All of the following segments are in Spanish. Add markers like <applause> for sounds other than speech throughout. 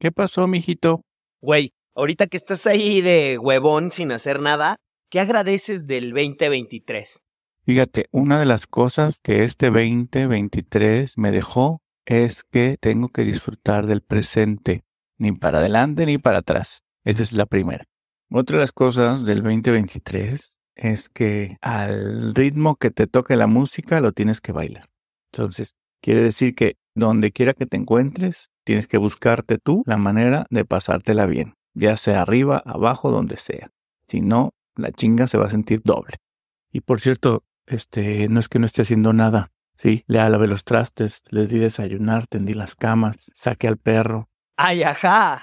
¿Qué pasó, mijito? Güey, ahorita que estás ahí de huevón sin hacer nada, ¿qué agradeces del 2023? Fíjate, una de las cosas que este 2023 me dejó es que tengo que disfrutar del presente, ni para adelante ni para atrás. Esa es la primera. Otra de las cosas del 2023 es que al ritmo que te toque la música lo tienes que bailar. Entonces, quiere decir que donde quiera que te encuentres, tienes que buscarte tú la manera de pasártela bien, ya sea arriba, abajo, donde sea. Si no, la chinga se va a sentir doble. Y por cierto, este, no es que no esté haciendo nada. Sí, le lavé los trastes, les di desayunar, tendí las camas, saqué al perro. ¡Ay, ajá!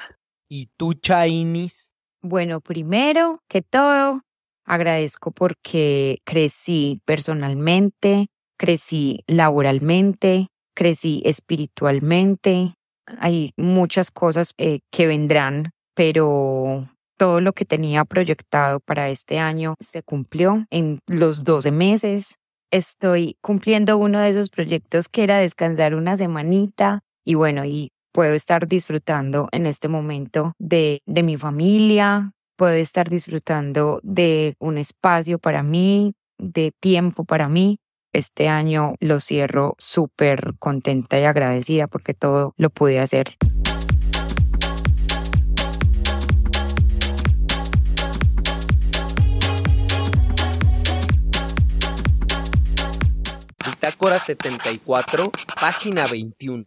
¿Y tú, Chainis? Bueno, primero que todo, agradezco porque crecí personalmente, crecí laboralmente, crecí espiritualmente. Hay muchas cosas eh, que vendrán, pero todo lo que tenía proyectado para este año se cumplió en los 12 meses. Estoy cumpliendo uno de esos proyectos que era descansar una semanita y bueno, y puedo estar disfrutando en este momento de, de mi familia, puedo estar disfrutando de un espacio para mí, de tiempo para mí. Este año lo cierro súper contenta y agradecida porque todo lo pude hacer. Bitácora 74, página 21.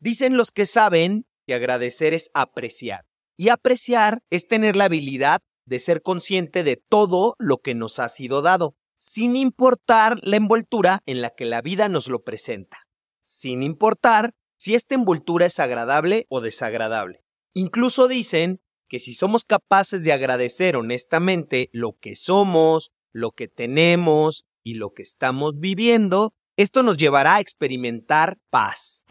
Dicen los que saben que agradecer es apreciar. Y apreciar es tener la habilidad de ser consciente de todo lo que nos ha sido dado, sin importar la envoltura en la que la vida nos lo presenta, sin importar si esta envoltura es agradable o desagradable. Incluso dicen que si somos capaces de agradecer honestamente lo que somos, lo que tenemos y lo que estamos viviendo, esto nos llevará a experimentar paz.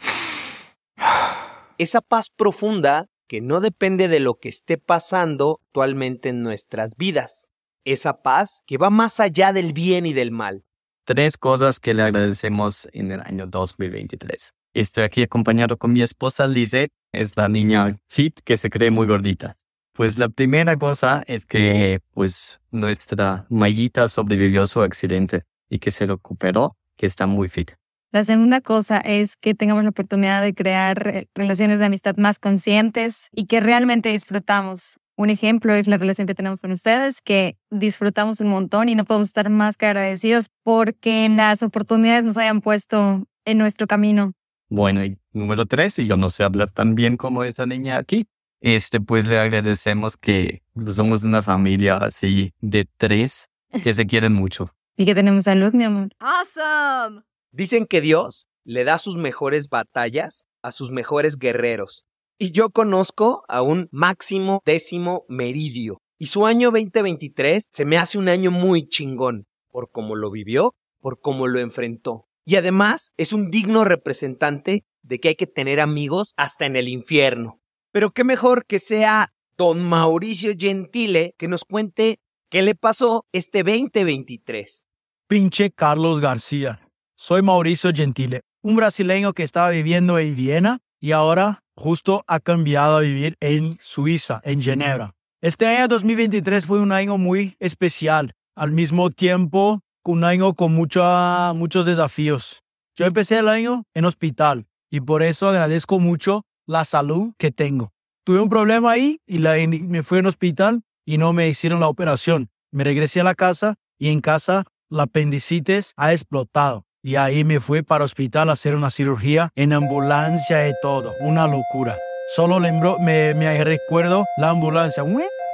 <sighs> Esa paz profunda que no depende de lo que esté pasando actualmente en nuestras vidas. Esa paz que va más allá del bien y del mal. Tres cosas que le agradecemos en el año 2023. Estoy aquí acompañado con mi esposa Lizette, es la niña fit que se cree muy gordita. Pues la primera cosa es que pues nuestra Mayita sobrevivió a su accidente y que se recuperó, que está muy fit. La segunda cosa es que tengamos la oportunidad de crear relaciones de amistad más conscientes y que realmente disfrutamos. Un ejemplo es la relación que tenemos con ustedes, que disfrutamos un montón y no podemos estar más que agradecidos porque las oportunidades nos hayan puesto en nuestro camino. Bueno, y número tres, y yo no sé hablar tan bien como esa niña aquí, este, pues le agradecemos que somos una familia así de tres que se quieren mucho. <laughs> Y que tenemos salud, mi amor. Awesome. Dicen que Dios le da sus mejores batallas a sus mejores guerreros. Y yo conozco a un máximo décimo meridio. Y su año 2023 se me hace un año muy chingón, por cómo lo vivió, por cómo lo enfrentó. Y además es un digno representante de que hay que tener amigos hasta en el infierno. Pero qué mejor que sea don Mauricio Gentile que nos cuente qué le pasó este 2023. Pinche Carlos García. Soy Mauricio Gentile, un brasileño que estaba viviendo en Viena y ahora justo ha cambiado a vivir en Suiza, en Ginebra. Este año 2023 fue un año muy especial, al mismo tiempo un año con mucha, muchos desafíos. Yo empecé el año en hospital y por eso agradezco mucho la salud que tengo. Tuve un problema ahí y me fui en hospital y no me hicieron la operación. Me regresé a la casa y en casa la apendicitis ha explotado. Y ahí me fui para hospital a hacer una cirugía en ambulancia y todo. Una locura. Solo lembro, me, recuerdo la ambulancia.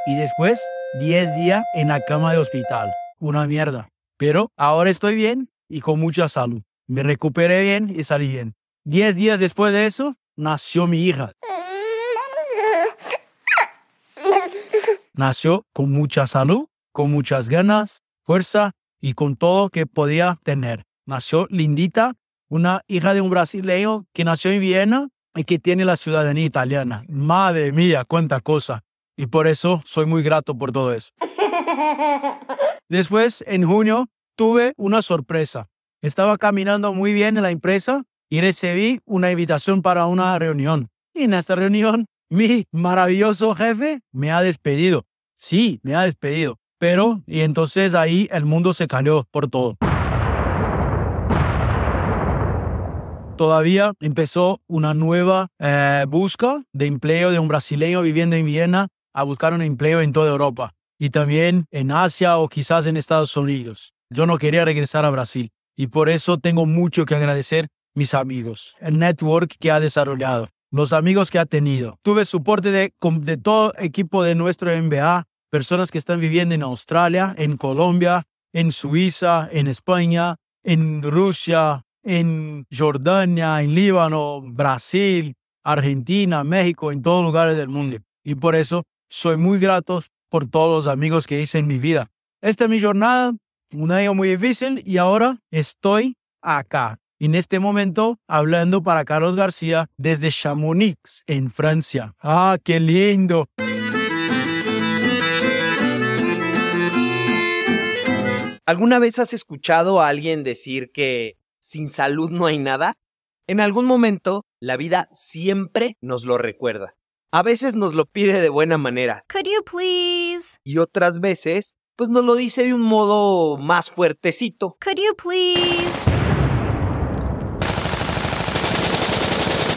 Y después 10 días en la cama de hospital. Una mierda. Pero ahora estoy bien y con mucha salud. Me recuperé bien y salí bien. 10 días después de eso, nació mi hija. Nació con mucha salud, con muchas ganas, fuerza y con todo que podía tener. Nació lindita, una hija de un brasileño que nació en Viena y que tiene la ciudadanía italiana. Madre mía, cuánta cosa. Y por eso soy muy grato por todo eso. <laughs> Después, en junio, tuve una sorpresa. Estaba caminando muy bien en la empresa y recibí una invitación para una reunión. Y en esta reunión mi maravilloso jefe me ha despedido. Sí, me ha despedido. Pero, y entonces ahí el mundo se cayó por todo. Todavía empezó una nueva eh, busca de empleo de un brasileño viviendo en Viena a buscar un empleo en toda Europa y también en Asia o quizás en Estados Unidos. Yo no quería regresar a Brasil y por eso tengo mucho que agradecer mis amigos, el network que ha desarrollado, los amigos que ha tenido. Tuve soporte de, de todo equipo de nuestro MBA, personas que están viviendo en Australia, en Colombia, en Suiza, en España, en Rusia, en Jordania, en Líbano, Brasil, Argentina, México, en todos lugares del mundo. Y por eso soy muy grato por todos los amigos que hice en mi vida. Esta es mi jornada, un año muy difícil y ahora estoy acá. En este momento hablando para Carlos García desde Chamonix, en Francia. ¡Ah, qué lindo! ¿Alguna vez has escuchado a alguien decir que sin salud no hay nada? En algún momento, la vida siempre nos lo recuerda. A veces nos lo pide de buena manera. Could you please? Y otras veces, pues nos lo dice de un modo más fuertecito. Could you please?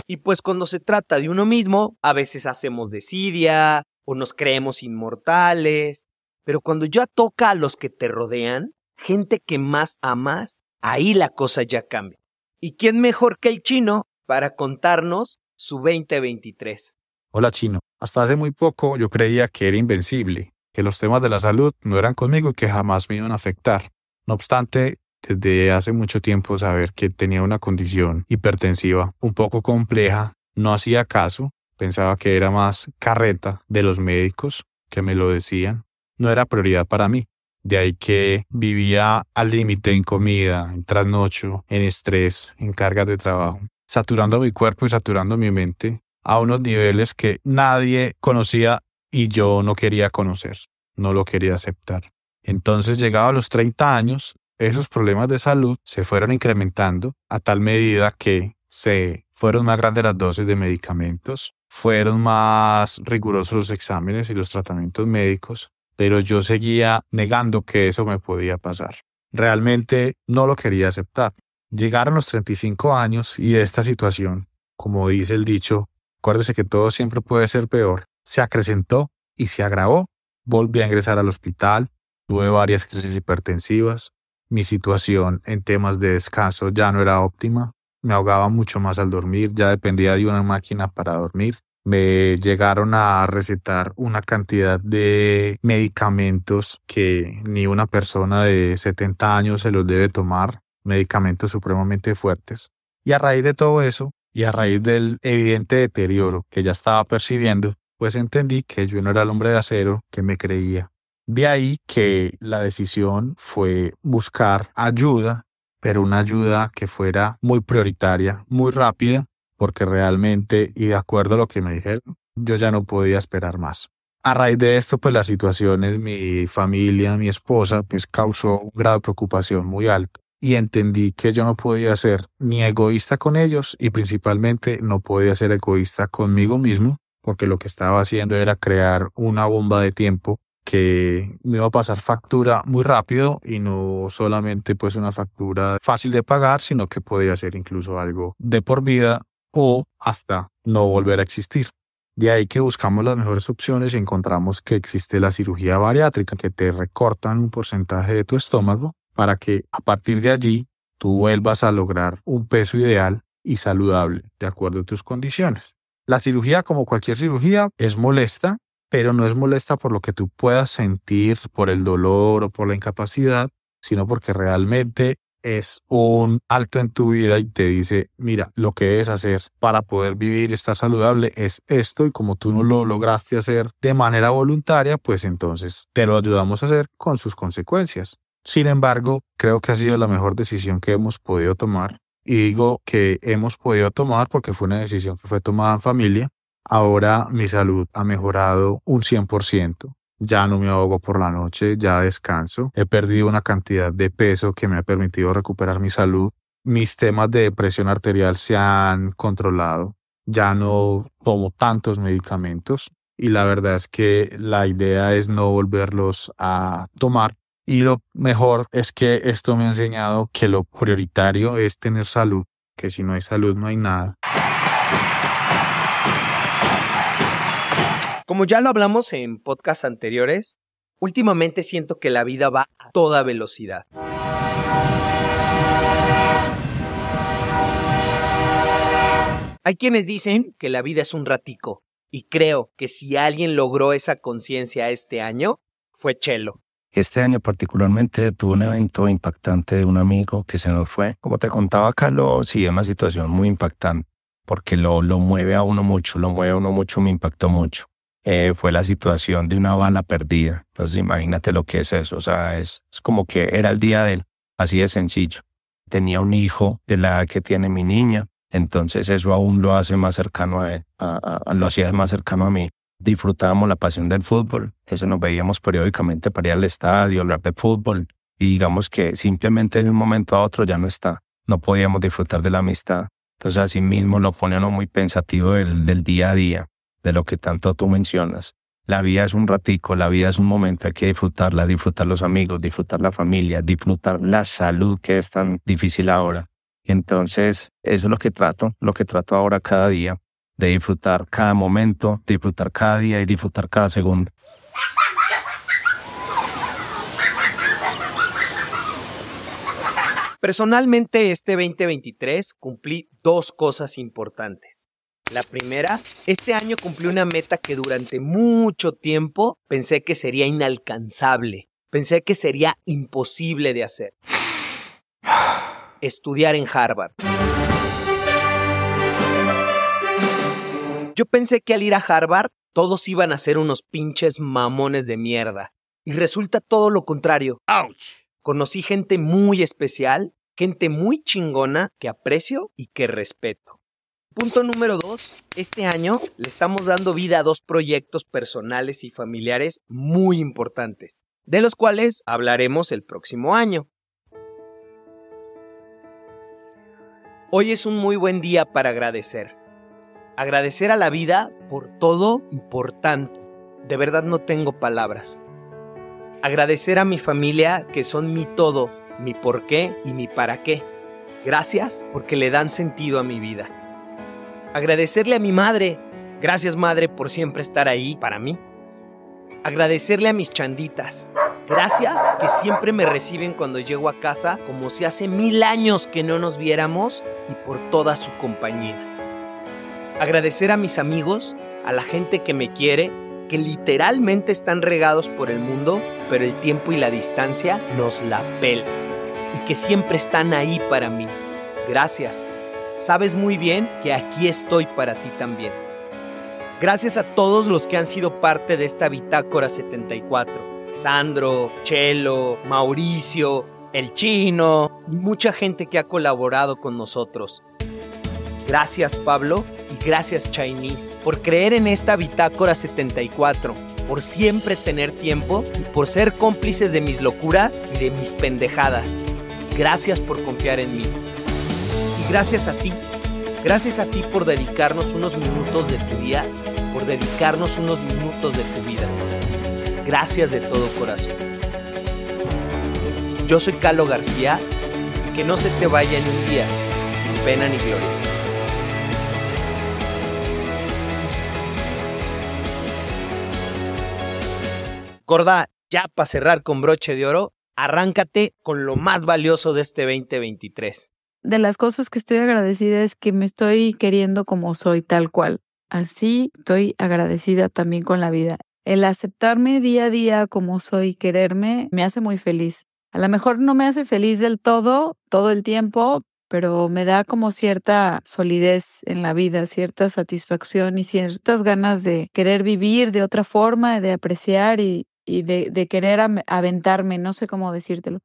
Y pues cuando se trata de uno mismo, a veces hacemos desidia o nos creemos inmortales. Pero cuando ya toca a los que te rodean, gente que más amas, ahí la cosa ya cambia. ¿Y quién mejor que el chino para contarnos su 2023? Hola chino, hasta hace muy poco yo creía que era invencible, que los temas de la salud no eran conmigo y que jamás me iban a afectar. No obstante, desde hace mucho tiempo saber que tenía una condición hipertensiva un poco compleja, no hacía caso, pensaba que era más carreta de los médicos que me lo decían, no era prioridad para mí. De ahí que vivía al límite en comida, en trasnocho, en estrés, en cargas de trabajo, saturando mi cuerpo y saturando mi mente a unos niveles que nadie conocía y yo no quería conocer, no lo quería aceptar. Entonces llegaba a los 30 años, esos problemas de salud se fueron incrementando a tal medida que se fueron más grandes las dosis de medicamentos, fueron más rigurosos los exámenes y los tratamientos médicos, pero yo seguía negando que eso me podía pasar. Realmente no lo quería aceptar. Llegaron los 35 años y esta situación, como dice el dicho, acuérdese que todo siempre puede ser peor, se acrecentó y se agravó. Volví a ingresar al hospital, tuve varias crisis hipertensivas, mi situación en temas de descanso ya no era óptima, me ahogaba mucho más al dormir, ya dependía de una máquina para dormir me llegaron a recetar una cantidad de medicamentos que ni una persona de 70 años se los debe tomar, medicamentos supremamente fuertes. Y a raíz de todo eso, y a raíz del evidente deterioro que ya estaba percibiendo, pues entendí que yo no era el hombre de acero que me creía. De ahí que la decisión fue buscar ayuda, pero una ayuda que fuera muy prioritaria, muy rápida porque realmente, y de acuerdo a lo que me dijeron, yo ya no podía esperar más. A raíz de esto, pues la situación en mi familia, mi esposa, pues causó un grado de preocupación muy alto. Y entendí que yo no podía ser ni egoísta con ellos y principalmente no podía ser egoísta conmigo mismo, porque lo que estaba haciendo era crear una bomba de tiempo que me iba a pasar factura muy rápido y no solamente pues una factura fácil de pagar, sino que podía ser incluso algo de por vida o hasta no volver a existir. De ahí que buscamos las mejores opciones y encontramos que existe la cirugía bariátrica, que te recortan un porcentaje de tu estómago para que a partir de allí tú vuelvas a lograr un peso ideal y saludable de acuerdo a tus condiciones. La cirugía, como cualquier cirugía, es molesta, pero no es molesta por lo que tú puedas sentir, por el dolor o por la incapacidad, sino porque realmente es un alto en tu vida y te dice, mira, lo que debes hacer para poder vivir y estar saludable es esto y como tú no lo lograste hacer de manera voluntaria, pues entonces te lo ayudamos a hacer con sus consecuencias. Sin embargo, creo que ha sido la mejor decisión que hemos podido tomar. Y digo que hemos podido tomar porque fue una decisión que fue tomada en familia. Ahora mi salud ha mejorado un 100% ya no me ahogo por la noche, ya descanso. He perdido una cantidad de peso que me ha permitido recuperar mi salud. Mis temas de presión arterial se han controlado. ya no tomo tantos medicamentos y la verdad es que la idea es no volverlos a tomar. Y lo mejor es que esto me ha enseñado que lo prioritario es tener salud, que si no hay salud no hay nada. Como ya lo hablamos en podcasts anteriores, últimamente siento que la vida va a toda velocidad. Hay quienes dicen que la vida es un ratico, y creo que si alguien logró esa conciencia este año, fue Chelo. Este año particularmente tuve un evento impactante de un amigo que se nos fue. Como te contaba Carlos, sí, es una situación muy impactante porque lo, lo mueve a uno mucho, lo mueve a uno mucho, me impactó mucho. Eh, fue la situación de una bala perdida. Entonces imagínate lo que es eso. O sea, es, como que era el día de él, así de sencillo. Tenía un hijo de la edad que tiene mi niña, entonces eso aún lo hace más cercano a él, lo hacía más cercano a mí. Disfrutábamos la pasión del fútbol, eso nos veíamos periódicamente para ir al estadio, hablar de fútbol, y digamos que simplemente de un momento a otro ya no está, no podíamos disfrutar de la amistad. Entonces así mismo lo pone uno muy pensativo del día a día, de lo que tanto tú mencionas. La vida es un ratico, la vida es un momento, hay que disfrutarla, disfrutar los amigos, disfrutar la familia, disfrutar la salud que es tan difícil ahora. Entonces, eso es lo que trato, lo que trato ahora cada día, de disfrutar cada momento, disfrutar cada día y disfrutar cada segundo. Personalmente, este 2023 cumplí dos cosas importantes. La primera, este año cumplí una meta que durante mucho tiempo pensé que sería inalcanzable, pensé que sería imposible de hacer estudiar en Harvard. Yo pensé que al ir a Harvard todos iban a ser unos pinches mamones de mierda. Y resulta todo lo contrario. ¡Auch! Conocí gente muy especial, gente muy chingona que aprecio y que respeto. Punto número dos. Este año le estamos dando vida a dos proyectos personales y familiares muy importantes, de los cuales hablaremos el próximo año. Hoy es un muy buen día para agradecer. Agradecer a la vida por todo y por tanto. De verdad no tengo palabras. Agradecer a mi familia que son mi todo, mi por qué y mi para qué. Gracias porque le dan sentido a mi vida. Agradecerle a mi madre. Gracias madre por siempre estar ahí para mí. Agradecerle a mis chanditas. Gracias que siempre me reciben cuando llego a casa como si hace mil años que no nos viéramos y por toda su compañía. Agradecer a mis amigos, a la gente que me quiere, que literalmente están regados por el mundo, pero el tiempo y la distancia nos la pel y que siempre están ahí para mí. Gracias. Sabes muy bien que aquí estoy para ti también. Gracias a todos los que han sido parte de esta Bitácora 74. Sandro, Chelo, Mauricio, el chino mucha gente que ha colaborado con nosotros. Gracias Pablo y gracias Chinese por creer en esta bitácora 74, por siempre tener tiempo y por ser cómplices de mis locuras y de mis pendejadas. Gracias por confiar en mí. Gracias a ti. Gracias a ti por dedicarnos unos minutos de tu día, por dedicarnos unos minutos de tu vida. Gracias de todo corazón. Yo soy Carlos García que no se te vaya en un día sin pena ni gloria. Gorda, ya para cerrar con broche de oro, arráncate con lo más valioso de este 2023. De las cosas que estoy agradecida es que me estoy queriendo como soy, tal cual. Así estoy agradecida también con la vida. El aceptarme día a día como soy, quererme, me hace muy feliz. A lo mejor no me hace feliz del todo, todo el tiempo, pero me da como cierta solidez en la vida, cierta satisfacción y ciertas ganas de querer vivir de otra forma, de apreciar y, de, de querer aventarme, no sé cómo decírtelo.